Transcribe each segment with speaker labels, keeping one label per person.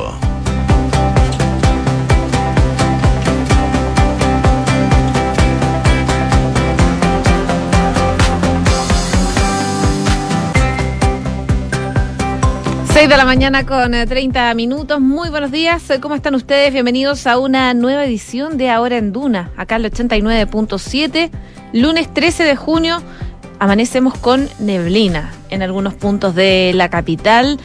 Speaker 1: mundo.
Speaker 2: de la mañana con 30 eh, minutos. Muy buenos días. ¿Cómo están ustedes? Bienvenidos a una nueva edición de Ahora en Duna, acá el 89.7. Lunes 13 de junio amanecemos con neblina en algunos puntos de la capital.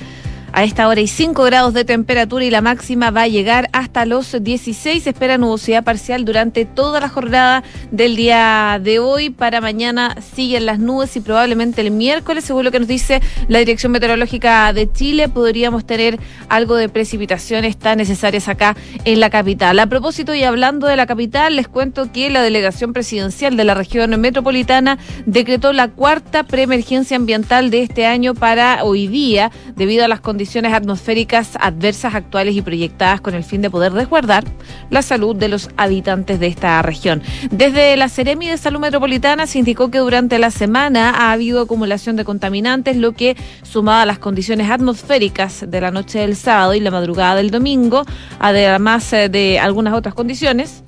Speaker 2: A esta hora hay 5 grados de temperatura y la máxima va a llegar hasta los 16. espera nubosidad parcial durante toda la jornada del día de hoy. Para mañana siguen las nubes y probablemente el miércoles, según lo que nos dice la Dirección Meteorológica de Chile, podríamos tener algo de precipitaciones tan necesarias acá en la capital. A propósito y hablando de la capital, les cuento que la delegación presidencial de la región metropolitana decretó la cuarta preemergencia ambiental de este año para hoy día, debido a las condiciones condiciones atmosféricas adversas actuales y proyectadas con el fin de poder resguardar la salud de los habitantes de esta región. Desde la Seremi de Salud Metropolitana se indicó que durante la semana ha habido acumulación de contaminantes, lo que sumado a las condiciones atmosféricas de la noche del sábado y la madrugada del domingo, además eh, de algunas otras condiciones,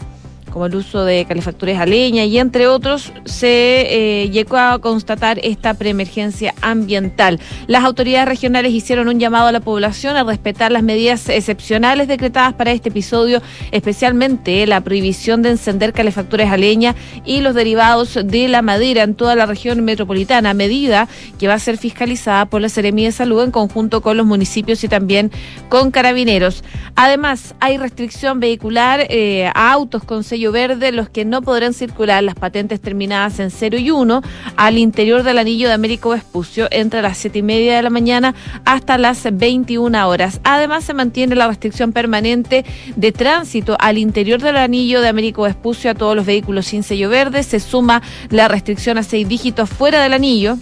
Speaker 2: como el uso de calefactores a leña y entre otros, se eh, llegó a constatar esta preemergencia ambiental. Las autoridades regionales hicieron un llamado a la población a respetar las medidas excepcionales decretadas para este episodio, especialmente la prohibición de encender calefactores a leña y los derivados de la madera en toda la región metropolitana, medida que va a ser fiscalizada por la Seremía de Salud en conjunto con los municipios y también con carabineros. Además, hay restricción vehicular eh, a autos con sello verde los que no podrán circular las patentes terminadas en 0 y 1 al interior del anillo de Américo Vespucio entre las 7 y media de la mañana hasta las 21 horas. Además, se mantiene la restricción permanente de tránsito al interior del anillo de Américo Vespucio a todos los vehículos sin sello verde. Se suma la restricción a seis dígitos fuera del anillo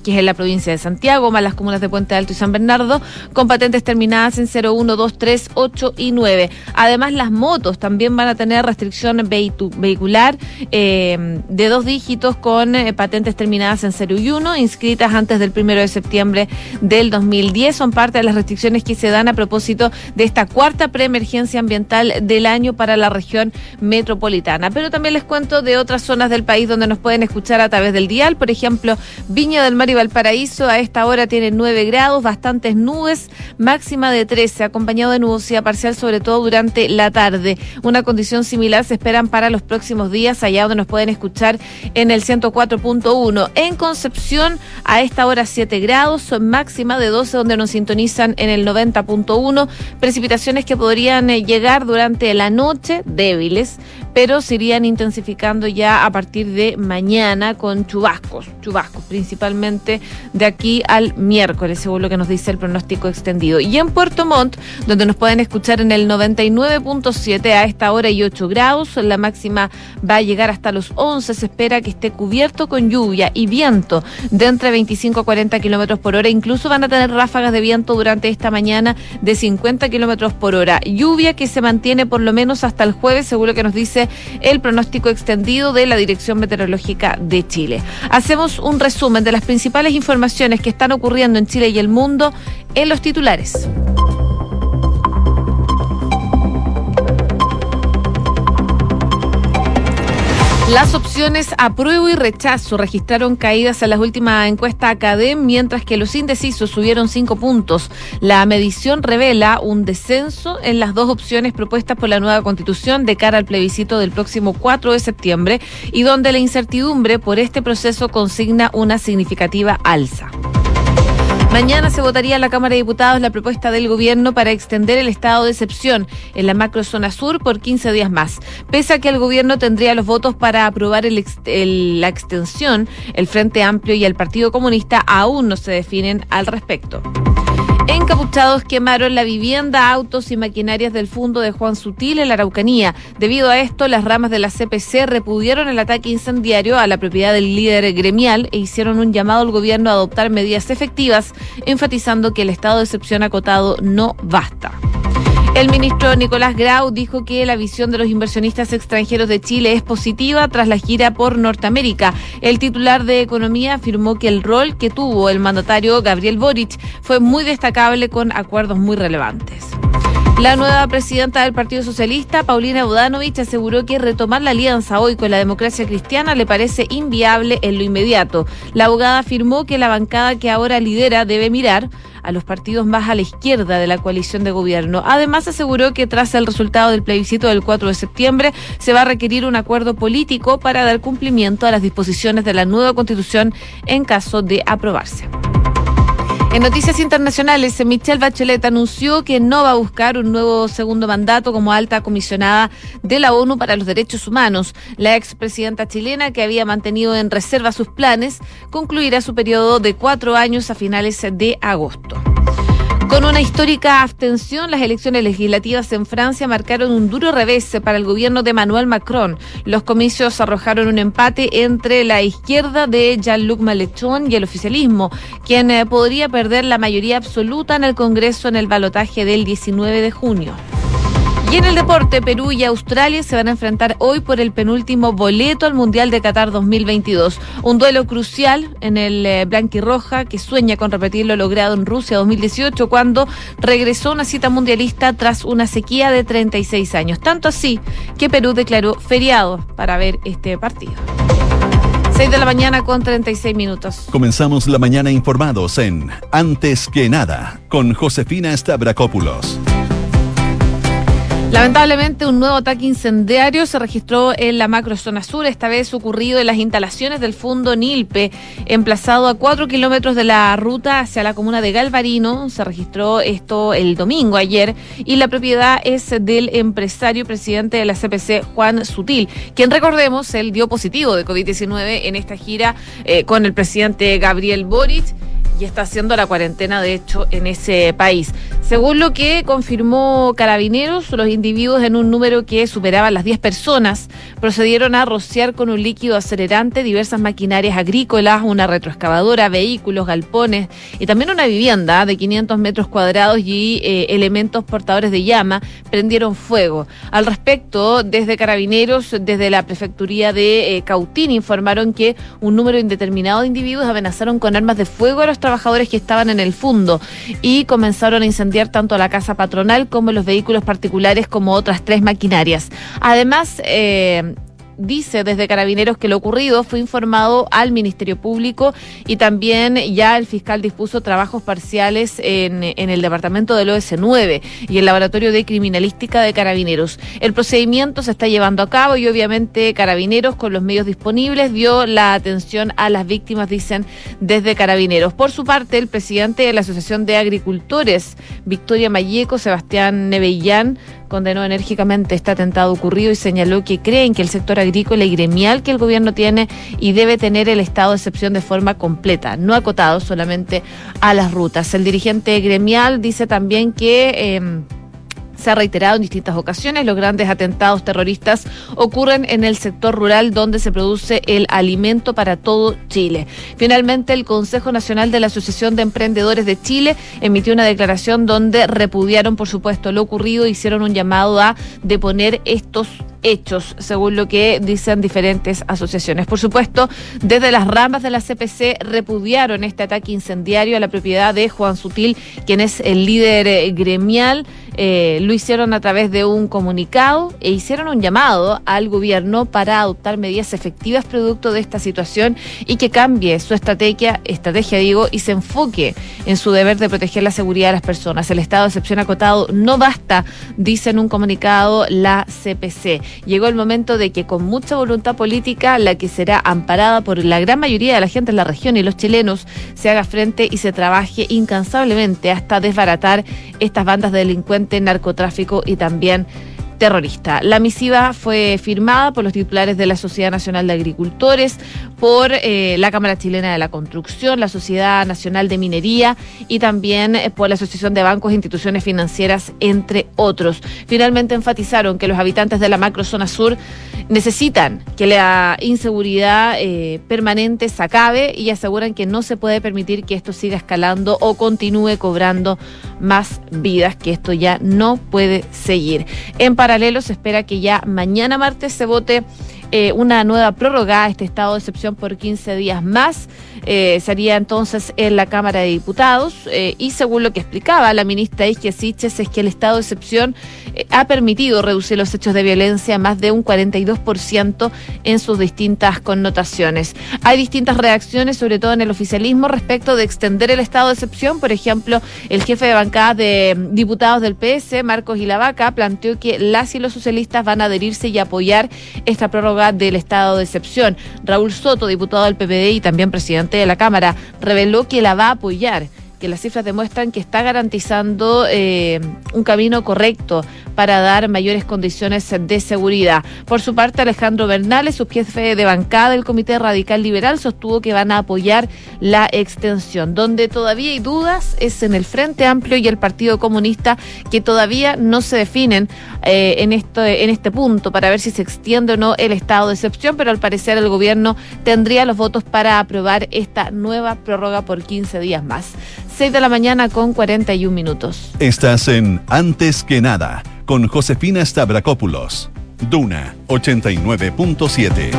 Speaker 2: que es en la provincia de Santiago, más las comunas de Puente Alto y San Bernardo, con patentes terminadas en 01, 2, 3, 8 y 9. Además, las motos también van a tener restricción vehicular eh, de dos dígitos con eh, patentes terminadas en 0 y 1, inscritas antes del 1 de septiembre del 2010. Son parte de las restricciones que se dan a propósito de esta cuarta preemergencia ambiental del año para la región metropolitana. Pero también les cuento de otras zonas del país donde nos pueden escuchar a través del dial, por ejemplo, Viña del Mar Valparaíso a esta hora tiene 9 grados, bastantes nubes, máxima de 13, acompañado de nubosidad parcial, sobre todo durante la tarde. Una condición similar se esperan para los próximos días, allá donde nos pueden escuchar en el 104.1. En Concepción, a esta hora 7 grados, máxima de 12, donde nos sintonizan en el 90.1. Precipitaciones que podrían eh, llegar durante la noche, débiles, pero se irían intensificando ya a partir de mañana con chubascos, chubascos principalmente de aquí al miércoles, según lo que nos dice el pronóstico extendido. Y en Puerto Montt, donde nos pueden escuchar en el 99.7 a esta hora y 8 grados, la máxima va a llegar hasta los 11. Se espera que esté cubierto con lluvia y viento de entre 25 a 40 kilómetros por hora. Incluso van a tener ráfagas de viento durante esta mañana de 50 kilómetros por hora. Lluvia que se mantiene por lo menos hasta el jueves, según lo que nos dice el pronóstico extendido de la Dirección Meteorológica de Chile. Hacemos un resumen de las principales principales informaciones que están ocurriendo en Chile y el mundo en los titulares. Las opciones apruebo y rechazo registraron caídas en las últimas encuestas Academ, mientras que los indecisos subieron cinco puntos. La medición revela un descenso en las dos opciones propuestas por la nueva constitución de cara al plebiscito del próximo 4 de septiembre y donde la incertidumbre por este proceso consigna una significativa alza. Mañana se votaría en la Cámara de Diputados la propuesta del gobierno para extender el estado de excepción en la macrozona sur por 15 días más. Pese a que el gobierno tendría los votos para aprobar la extensión, el Frente Amplio y el Partido Comunista aún no se definen al respecto. Encapuchados quemaron la vivienda, autos y maquinarias del fondo de Juan Sutil en la Araucanía. Debido a esto, las ramas de la CPC repudieron el ataque incendiario a la propiedad del líder gremial e hicieron un llamado al gobierno a adoptar medidas efectivas, enfatizando que el estado de excepción acotado no basta. El ministro Nicolás Grau dijo que la visión de los inversionistas extranjeros de Chile es positiva tras la gira por Norteamérica. El titular de Economía afirmó que el rol que tuvo el mandatario Gabriel Boric fue muy destacable con acuerdos muy relevantes. La nueva presidenta del Partido Socialista, Paulina Bodanovich, aseguró que retomar la alianza hoy con la democracia cristiana le parece inviable en lo inmediato. La abogada afirmó que la bancada que ahora lidera debe mirar a los partidos más a la izquierda de la coalición de gobierno. Además, aseguró que tras el resultado del plebiscito del 4 de septiembre se va a requerir un acuerdo político para dar cumplimiento a las disposiciones de la nueva constitución en caso de aprobarse. En noticias internacionales, Michelle Bachelet anunció que no va a buscar un nuevo segundo mandato como alta comisionada de la ONU para los Derechos Humanos. La expresidenta chilena, que había mantenido en reserva sus planes, concluirá su periodo de cuatro años a finales de agosto. Con una histórica abstención, las elecciones legislativas en Francia marcaron un duro revés para el gobierno de Emmanuel Macron. Los comicios arrojaron un empate entre la izquierda de Jean-Luc Mélenchon y el oficialismo, quien eh, podría perder la mayoría absoluta en el Congreso en el balotaje del 19 de junio. Y en el deporte, Perú y Australia se van a enfrentar hoy por el penúltimo boleto al Mundial de Qatar 2022. Un duelo crucial en el eh, Blanquirroja que sueña con repetir lo logrado en Rusia 2018 cuando regresó a una cita mundialista tras una sequía de 36 años. Tanto así que Perú declaró feriado para ver este partido. 6 de la mañana con 36 minutos.
Speaker 1: Comenzamos la mañana informados en Antes que nada con Josefina Stavrakopoulos.
Speaker 2: Lamentablemente, un nuevo ataque incendiario se registró en la macrozona sur, esta vez ocurrido en las instalaciones del Fundo Nilpe, emplazado a cuatro kilómetros de la ruta hacia la comuna de Galvarino. Se registró esto el domingo, ayer, y la propiedad es del empresario presidente de la CPC, Juan Sutil, quien recordemos, él dio positivo de COVID-19 en esta gira eh, con el presidente Gabriel Boric y está haciendo la cuarentena, de hecho, en ese país. Según lo que confirmó Carabineros, los individuos en un número que superaba las 10 personas procedieron a rociar con un líquido acelerante diversas maquinarias agrícolas, una retroexcavadora, vehículos, galpones y también una vivienda de 500 metros cuadrados y eh, elementos portadores de llama prendieron fuego. Al respecto, desde Carabineros, desde la prefecturía de eh, Cautín, informaron que un número indeterminado de individuos amenazaron con armas de fuego a los trabajadores que estaban en el fondo y comenzaron a incendiar tanto la casa patronal como los vehículos particulares como otras tres maquinarias. Además, eh, dice desde Carabineros que lo ocurrido fue informado al Ministerio Público y también ya el fiscal dispuso trabajos parciales en, en el departamento del OS9 y el Laboratorio de Criminalística de Carabineros. El procedimiento se está llevando a cabo y obviamente Carabineros con los medios disponibles dio la atención a las víctimas, dicen desde Carabineros. Por su parte, el presidente de la Asociación de Agricultores, Victoria Mayeco, Sebastián Nevellán, condenó enérgicamente este atentado ocurrido y señaló que creen que el sector agrícola y gremial que el gobierno tiene y debe tener el estado de excepción de forma completa, no acotado solamente a las rutas. El dirigente gremial dice también que... Eh, se ha reiterado en distintas ocasiones, los grandes atentados terroristas ocurren en el sector rural donde se produce el alimento para todo Chile. Finalmente, el Consejo Nacional de la Asociación de Emprendedores de Chile emitió una declaración donde repudiaron, por supuesto, lo ocurrido, hicieron un llamado a deponer estos hechos, según lo que dicen diferentes asociaciones. Por supuesto, desde las ramas de la CPC repudiaron este ataque incendiario a la propiedad de Juan Sutil, quien es el líder eh, gremial. Eh, lo hicieron a través de un comunicado e hicieron un llamado al gobierno para adoptar medidas efectivas producto de esta situación y que cambie su estrategia, estrategia digo, y se enfoque en su deber de proteger la seguridad de las personas. El estado de excepción acotado no basta, dice en un comunicado la CPC. Llegó el momento de que con mucha voluntad política, la que será amparada por la gran mayoría de la gente en la región y los chilenos, se haga frente y se trabaje incansablemente hasta desbaratar estas bandas de delincuentes, narcotráfico y también terrorista. La misiva fue firmada por los titulares de la Sociedad Nacional de Agricultores, por eh, la Cámara Chilena de la Construcción, la Sociedad Nacional de Minería y también eh, por la Asociación de Bancos e Instituciones Financieras, entre otros. Finalmente enfatizaron que los habitantes de la macrozona sur necesitan que la inseguridad eh, permanente se acabe y aseguran que no se puede permitir que esto siga escalando o continúe cobrando más vidas, que esto ya no puede seguir. En paralelo, se espera que ya mañana martes se vote eh, una nueva prórroga a este estado de excepción por 15 días más. Eh, sería entonces en la Cámara de Diputados eh, y según lo que explicaba la ministra Isque Siches es que el estado de excepción ha permitido reducir los hechos de violencia más de un 42% en sus distintas connotaciones. Hay distintas reacciones, sobre todo en el oficialismo, respecto de extender el estado de excepción. Por ejemplo, el jefe de bancada de diputados del PS, Marcos Ilavaca, planteó que las y los socialistas van a adherirse y apoyar esta prórroga del estado de excepción. Raúl Soto, diputado del PPD y también presidente de la Cámara, reveló que la va a apoyar que las cifras demuestran que está garantizando eh, un camino correcto para dar mayores condiciones de seguridad. Por su parte, Alejandro Bernales, su jefe de bancada del Comité Radical Liberal, sostuvo que van a apoyar la extensión. Donde todavía hay dudas es en el Frente Amplio y el Partido Comunista, que todavía no se definen eh, en este punto para ver si se extiende o no el estado de excepción, pero al parecer el gobierno tendría los votos para aprobar esta nueva prórroga por 15 días más. 6 de la mañana con 41 minutos.
Speaker 1: Estás en Antes que nada con Josefina Stavrakopoulos. Duna 89.7.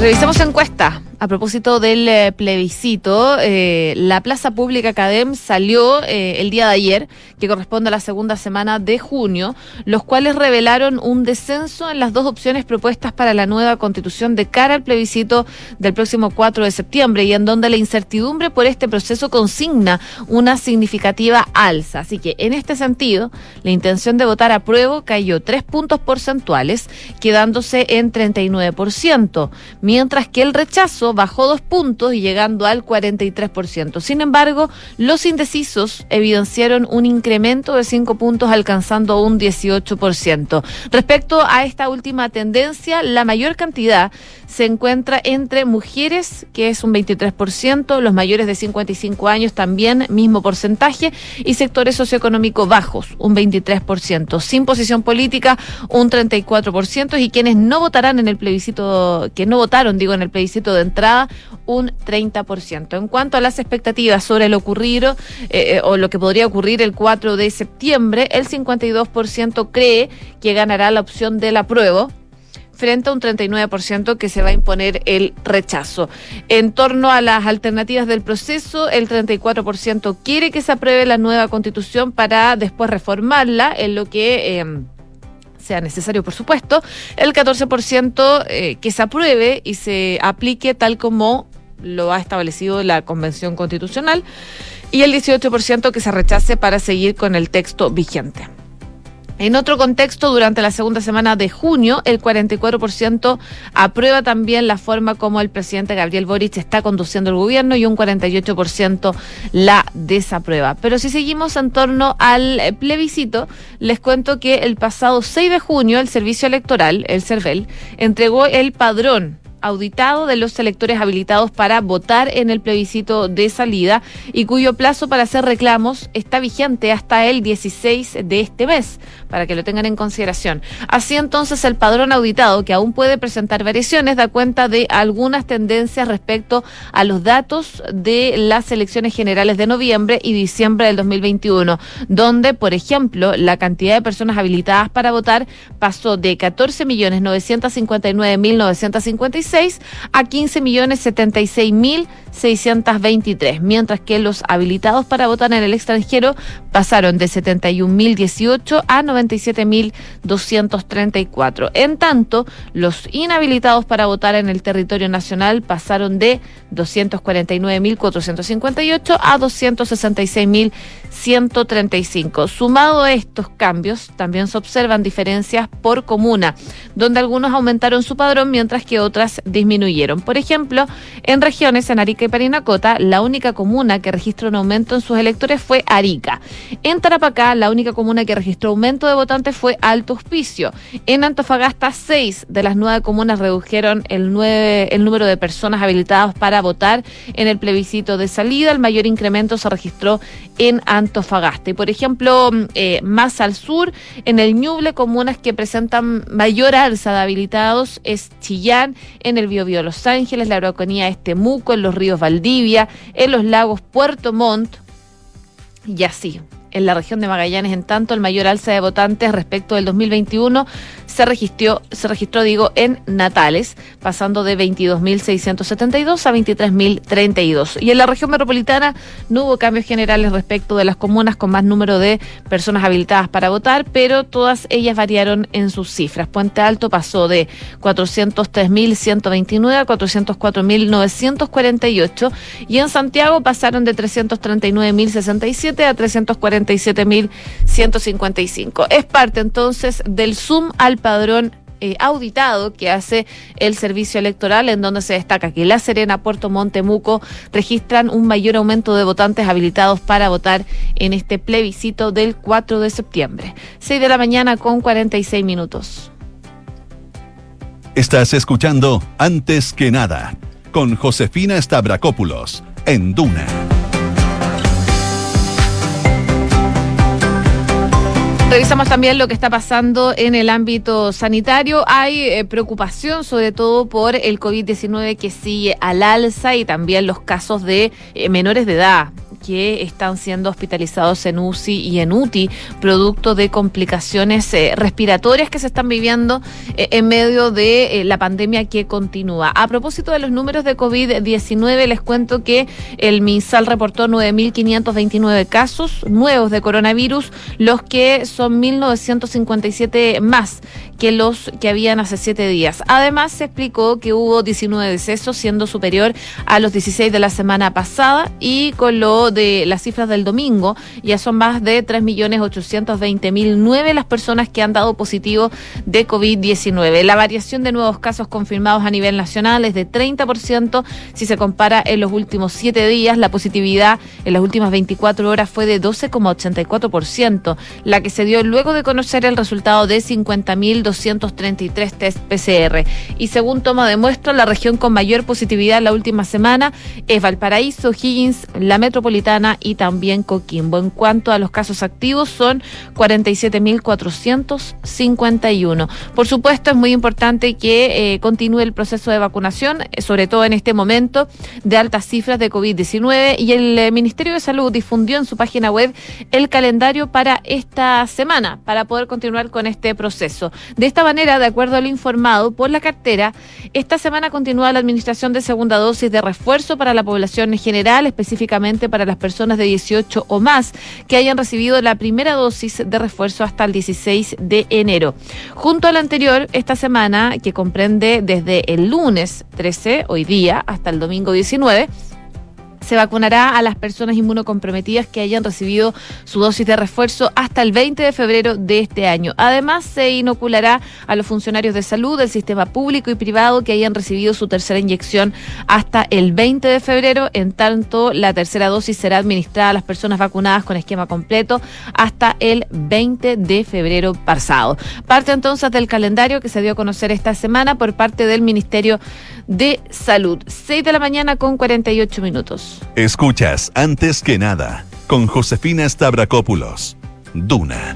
Speaker 2: Revisamos encuesta. A propósito del eh, plebiscito, eh, la Plaza Pública Academ salió eh, el día de ayer, que corresponde a la segunda semana de junio, los cuales revelaron un descenso en las dos opciones propuestas para la nueva constitución de cara al plebiscito del próximo 4 de septiembre y en donde la incertidumbre por este proceso consigna una significativa alza. Así que en este sentido, la intención de votar a cayó tres puntos porcentuales, quedándose en 39%, mientras que el rechazo bajó dos puntos y llegando al 43%. Sin embargo, los indecisos evidenciaron un incremento de cinco puntos alcanzando un 18%. Respecto a esta última tendencia, la mayor cantidad se encuentra entre mujeres, que es un 23%, los mayores de 55 años también, mismo porcentaje, y sectores socioeconómicos bajos, un 23%, sin posición política, un 34%, y quienes no votarán en el plebiscito, que no votaron, digo, en el plebiscito de entrada, un 30%. En cuanto a las expectativas sobre lo ocurrido eh, eh, o lo que podría ocurrir el 4 de septiembre, el 52% cree que ganará la opción del apruebo frente a un 39% que se va a imponer el rechazo. En torno a las alternativas del proceso, el 34% quiere que se apruebe la nueva constitución para después reformarla, en lo que... Eh, sea necesario, por supuesto, el 14% eh, que se apruebe y se aplique tal como lo ha establecido la Convención Constitucional y el 18% que se rechace para seguir con el texto vigente. En otro contexto, durante la segunda semana de junio, el 44% aprueba también la forma como el presidente Gabriel Boric está conduciendo el gobierno y un 48% la desaprueba. Pero si seguimos en torno al plebiscito, les cuento que el pasado 6 de junio el Servicio Electoral, el CERVEL, entregó el padrón auditado de los electores habilitados para votar en el plebiscito de salida y cuyo plazo para hacer reclamos está vigente hasta el 16 de este mes, para que lo tengan en consideración. Así entonces el padrón auditado, que aún puede presentar variaciones, da cuenta de algunas tendencias respecto a los datos de las elecciones generales de noviembre y diciembre del 2021, donde, por ejemplo, la cantidad de personas habilitadas para votar pasó de 14.959.956 a 15 millones 76 mil 623, mientras que los habilitados para votar en el extranjero pasaron de 71.018 a 97.234. En tanto, los inhabilitados para votar en el territorio nacional pasaron de 249.458 a 266.135. Sumado a estos cambios, también se observan diferencias por comuna, donde algunos aumentaron su padrón mientras que otras disminuyeron. Por ejemplo, en regiones en Arica y Parinacota, la única comuna que registró un aumento en sus electores fue Arica. En Tarapacá, la única comuna que registró aumento de votantes fue Alto Hospicio. En Antofagasta, seis de las nueve comunas redujeron el, nueve, el número de personas habilitadas para votar en el plebiscito de salida. El mayor incremento se registró en Antofagasta. Y por ejemplo, eh, más al sur, en el Ñuble, comunas que presentan mayor alza de habilitados es Chillán, en el Biobío Los Ángeles, la Araucanía es Temuco, en los ríos Valdivia, en los lagos Puerto Montt y así. En la región de Magallanes. En tanto, el mayor alza de votantes respecto del 2021 se registró, se registró digo, en Natales, pasando de 22.672 a 23.032. Y en la región metropolitana no hubo cambios generales respecto de las comunas con más número de personas habilitadas para votar, pero todas ellas variaron en sus cifras. Puente Alto pasó de 403.129 a 404.948 y en Santiago pasaron de 339.067 a 347.155. Es parte entonces del Zoom al padrón eh, auditado que hace el servicio electoral, en donde se destaca que La Serena, Puerto Montemuco registran un mayor aumento de votantes habilitados para votar en este plebiscito del 4 de septiembre. 6 de la mañana con 46 minutos.
Speaker 1: Estás escuchando Antes que nada con Josefina Stavrakopoulos en Duna.
Speaker 2: Revisamos también lo que está pasando en el ámbito sanitario. Hay eh, preocupación sobre todo por el COVID-19 que sigue al alza y también los casos de eh, menores de edad que están siendo hospitalizados en UCI y en UTI, producto de complicaciones eh, respiratorias que se están viviendo eh, en medio de eh, la pandemia que continúa. A propósito de los números de COVID-19, les cuento que el MinSal reportó 9.529 casos nuevos de coronavirus, los que son 1.957 más que los que habían hace siete días. Además, se explicó que hubo 19 decesos, siendo superior a los 16 de la semana pasada y con lo de las cifras del domingo, ya son más de 3.820.009 las personas que han dado positivo de COVID-19. La variación de nuevos casos confirmados a nivel nacional es de 30% si se compara en los últimos siete días. La positividad en las últimas 24 horas fue de 12,84%, la que se dio luego de conocer el resultado de 50.000 233 test PCR. Y según toma de muestra, la región con mayor positividad la última semana es Valparaíso, Higgins, la metropolitana y también Coquimbo. En cuanto a los casos activos, son 47.451. Por supuesto, es muy importante que eh, continúe el proceso de vacunación, eh, sobre todo en este momento de altas cifras de COVID-19. Y el eh, Ministerio de Salud difundió en su página web el calendario para esta semana, para poder continuar con este proceso. De esta manera, de acuerdo al informado por la cartera, esta semana continúa la administración de segunda dosis de refuerzo para la población en general, específicamente para las personas de 18 o más que hayan recibido la primera dosis de refuerzo hasta el 16 de enero. Junto al anterior, esta semana, que comprende desde el lunes 13, hoy día, hasta el domingo 19, se vacunará a las personas inmunocomprometidas que hayan recibido su dosis de refuerzo hasta el 20 de febrero de este año. Además, se inoculará a los funcionarios de salud del sistema público y privado que hayan recibido su tercera inyección hasta el 20 de febrero. En tanto, la tercera dosis será administrada a las personas vacunadas con esquema completo hasta el 20 de febrero pasado. Parte entonces del calendario que se dio a conocer esta semana por parte del Ministerio de Salud. 6 de la mañana con 48 minutos.
Speaker 1: Escuchas antes que nada con Josefina Stavrakopoulos. Duna.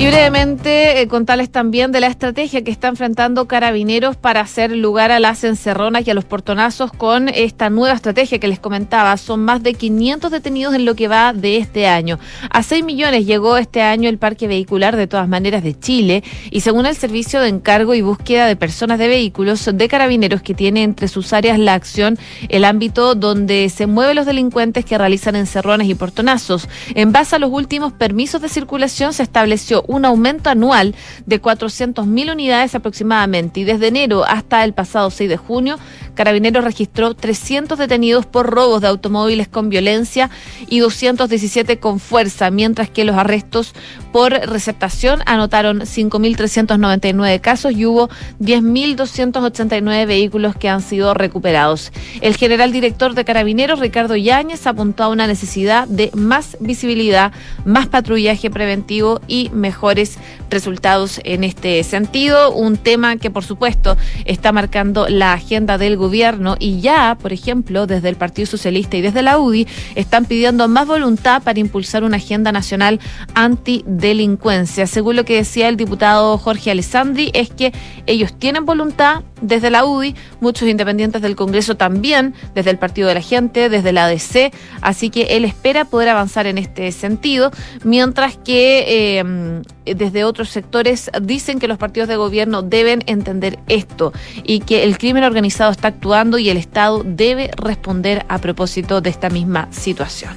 Speaker 2: Y brevemente eh, contarles también de la estrategia que está enfrentando Carabineros para hacer lugar a las encerronas y a los portonazos con esta nueva estrategia que les comentaba. Son más de 500 detenidos en lo que va de este año. A 6 millones llegó este año el parque vehicular de todas maneras de Chile y según el Servicio de Encargo y Búsqueda de Personas de Vehículos de Carabineros que tiene entre sus áreas la acción, el ámbito donde se mueven los delincuentes que realizan encerrones y portonazos. En base a los últimos permisos de circulación se estableció un aumento anual de 400.000 unidades aproximadamente y desde enero hasta el pasado 6 de junio, Carabineros registró 300 detenidos por robos de automóviles con violencia y 217 con fuerza, mientras que los arrestos por receptación anotaron 5.399 casos y hubo 10.289 vehículos que han sido recuperados. El general director de Carabineros, Ricardo Yáñez, apuntó a una necesidad de más visibilidad, más patrullaje preventivo y mejor mejores resultados en este sentido. Un tema que, por supuesto, está marcando la agenda del gobierno y ya, por ejemplo, desde el Partido Socialista y desde la UDI, están pidiendo más voluntad para impulsar una agenda nacional antidelincuencia. Según lo que decía el diputado Jorge Alessandri, es que ellos tienen voluntad desde la UDI, muchos independientes del Congreso también, desde el Partido de la Gente, desde la ADC, así que él espera poder avanzar en este sentido, mientras que eh, desde otros sectores dicen que los partidos de gobierno deben entender esto y que el crimen organizado está actuando y el Estado debe responder a propósito de esta misma situación.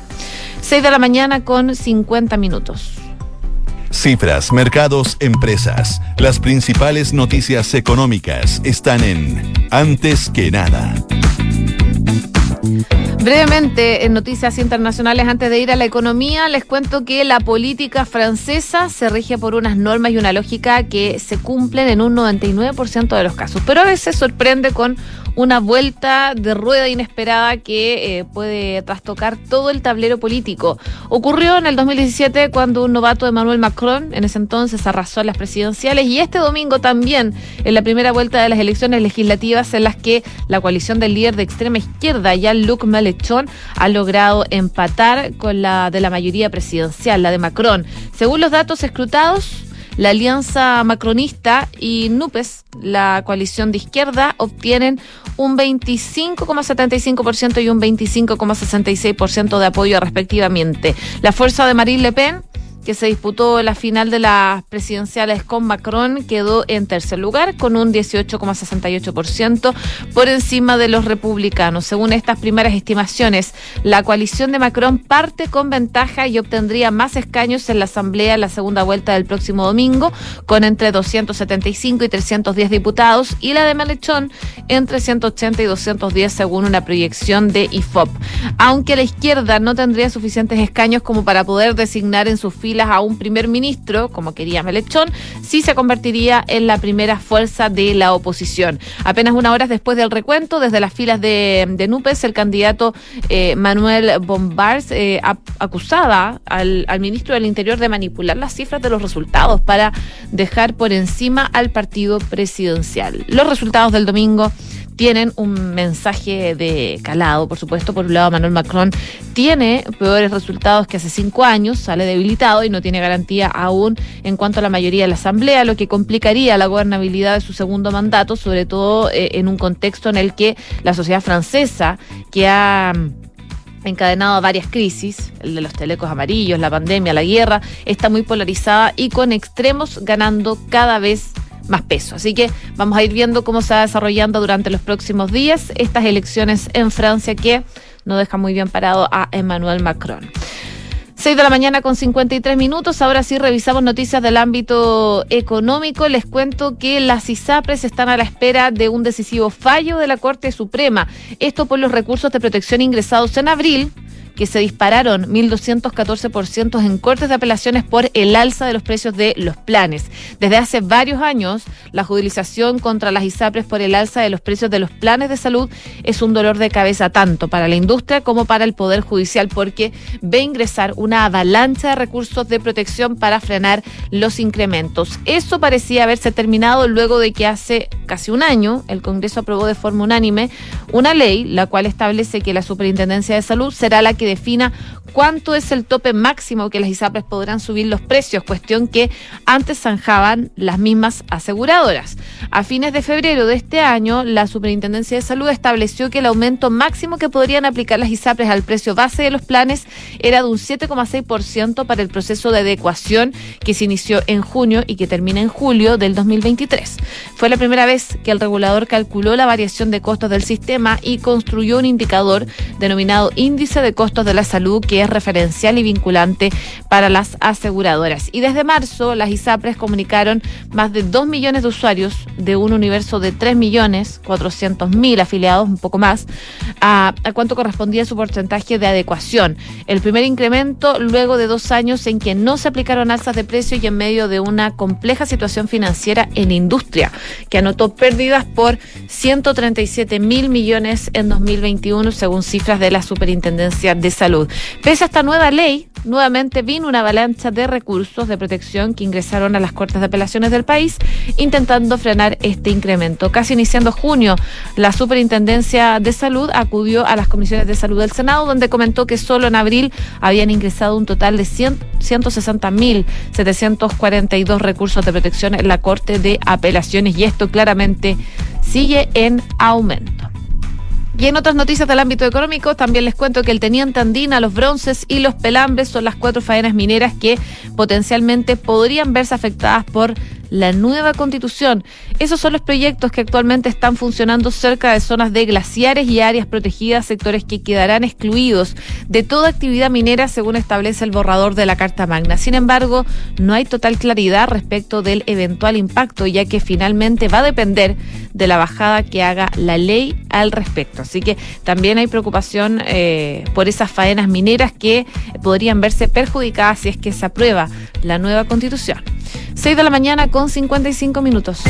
Speaker 2: 6 de la mañana con 50 minutos.
Speaker 1: Cifras, mercados, empresas. Las principales noticias económicas están en Antes que nada.
Speaker 2: Brevemente, en noticias internacionales, antes de ir a la economía, les cuento que la política francesa se rige por unas normas y una lógica que se cumplen en un 99% de los casos, pero a veces sorprende con una vuelta de rueda inesperada que eh, puede trastocar todo el tablero político. Ocurrió en el 2017 cuando un novato Emmanuel Macron, en ese entonces, arrasó las presidenciales y este domingo también en la primera vuelta de las elecciones legislativas en las que la coalición del líder de extrema izquierda, Jean-Luc Mélenchon, ha logrado empatar con la de la mayoría presidencial, la de Macron. Según los datos escrutados, la alianza macronista y NUPES, la coalición de izquierda, obtienen un 25,75% y un 25,66% de apoyo respectivamente. La fuerza de Marine Le Pen que se disputó la final de las presidenciales con Macron, quedó en tercer lugar con un 18,68% por encima de los republicanos. Según estas primeras estimaciones, la coalición de Macron parte con ventaja y obtendría más escaños en la Asamblea en la segunda vuelta del próximo domingo, con entre 275 y 310 diputados, y la de Melechón entre 180 y 210 según una proyección de IFOP. Aunque la izquierda no tendría suficientes escaños como para poder designar en su fila a un primer ministro, como quería Melechón, sí se convertiría en la primera fuerza de la oposición. Apenas una hora después del recuento, desde las filas de, NUPES, el candidato eh, Manuel Bombars eh, acusaba al, al ministro del Interior de manipular las cifras de los resultados para dejar por encima al partido presidencial. Los resultados del domingo tienen un mensaje de calado, por supuesto. Por un lado, Manuel Macron tiene peores resultados que hace cinco años, sale debilitado y no tiene garantía aún en cuanto a la mayoría de la Asamblea, lo que complicaría la gobernabilidad de su segundo mandato, sobre todo eh, en un contexto en el que la sociedad francesa, que ha encadenado a varias crisis, el de los telecos amarillos, la pandemia, la guerra, está muy polarizada y con extremos ganando cada vez más peso. Así que vamos a ir viendo cómo se va desarrollando durante los próximos días estas elecciones en Francia que no deja muy bien parado a Emmanuel Macron. 6 de la mañana con 53 minutos. Ahora sí revisamos noticias del ámbito económico. Les cuento que las ISAPRES están a la espera de un decisivo fallo de la Corte Suprema. Esto por los recursos de protección ingresados en abril que se dispararon 1.214% en cortes de apelaciones por el alza de los precios de los planes. Desde hace varios años, la judicialización contra las ISAPRES por el alza de los precios de los planes de salud es un dolor de cabeza tanto para la industria como para el Poder Judicial porque ve ingresar una avalancha de recursos de protección para frenar los incrementos. Eso parecía haberse terminado luego de que hace casi un año el Congreso aprobó de forma unánime una ley la cual establece que la Superintendencia de Salud será la que defina cuánto es el tope máximo que las ISAPRES podrán subir los precios, cuestión que antes zanjaban las mismas aseguradoras. A fines de febrero de este año, la Superintendencia de Salud estableció que el aumento máximo que podrían aplicar las ISAPRES al precio base de los planes era de un 7,6% para el proceso de adecuación que se inició en junio y que termina en julio del 2023. Fue la primera vez que el regulador calculó la variación de costos del sistema y construyó un indicador denominado índice de costos de la salud que es referencial y vinculante para las aseguradoras. Y desde marzo las ISAPRES comunicaron más de 2 millones de usuarios de un universo de 3 millones 400 mil afiliados, un poco más, a, a cuánto correspondía su porcentaje de adecuación. El primer incremento luego de dos años en que no se aplicaron alzas de precio y en medio de una compleja situación financiera en industria, que anotó pérdidas por 137 mil millones en 2021, según cifras de la Superintendencia de salud. Pese a esta nueva ley, nuevamente vino una avalancha de recursos de protección que ingresaron a las Cortes de Apelaciones del país, intentando frenar este incremento. Casi iniciando junio, la Superintendencia de Salud acudió a las comisiones de salud del Senado, donde comentó que solo en abril habían ingresado un total de 160.742 recursos de protección en la Corte de Apelaciones y esto claramente sigue en aumento. Y en otras noticias del ámbito económico, también les cuento que el Teniente Andina, los bronces y los pelambres son las cuatro faenas mineras que potencialmente podrían verse afectadas por la nueva constitución. Esos son los proyectos que actualmente están funcionando cerca de zonas de glaciares y áreas protegidas, sectores que quedarán excluidos de toda actividad minera según establece el borrador de la Carta Magna. Sin embargo, no hay total claridad respecto del eventual impacto, ya que finalmente va a depender de la bajada que haga la ley al respecto. Así que también hay preocupación eh, por esas faenas mineras que podrían verse perjudicadas si es que se aprueba la nueva constitución. 6 de la mañana con 55 minutos.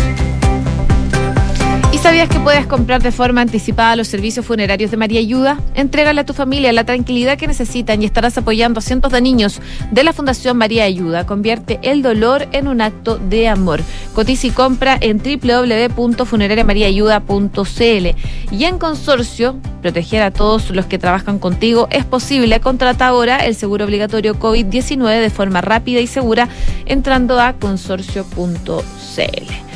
Speaker 2: ¿Y sabías que puedes comprar de forma anticipada los servicios funerarios de María Ayuda? Entrégale a tu familia la tranquilidad que necesitan y estarás apoyando a cientos de niños de la Fundación María Ayuda. Convierte el dolor en un acto de amor. Cotiza y compra en www.funerariamariaayuda.cl. Y en consorcio, proteger a todos los que trabajan contigo es posible. Contrata ahora el seguro obligatorio COVID-19 de forma rápida y segura entrando a consorcio.cl.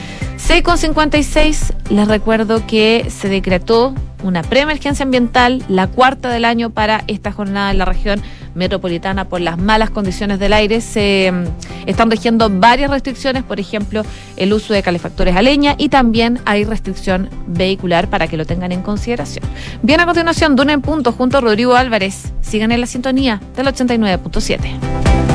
Speaker 2: 6,56, les recuerdo que se decretó una preemergencia ambiental, la cuarta del año para esta jornada en la región metropolitana por las malas condiciones del aire. Se mm, están rigiendo varias restricciones, por ejemplo, el uso de calefactores a leña y también hay restricción vehicular para que lo tengan en consideración. Bien, a continuación, Duna en Punto junto a Rodrigo Álvarez. Sigan en la sintonía del 89.7.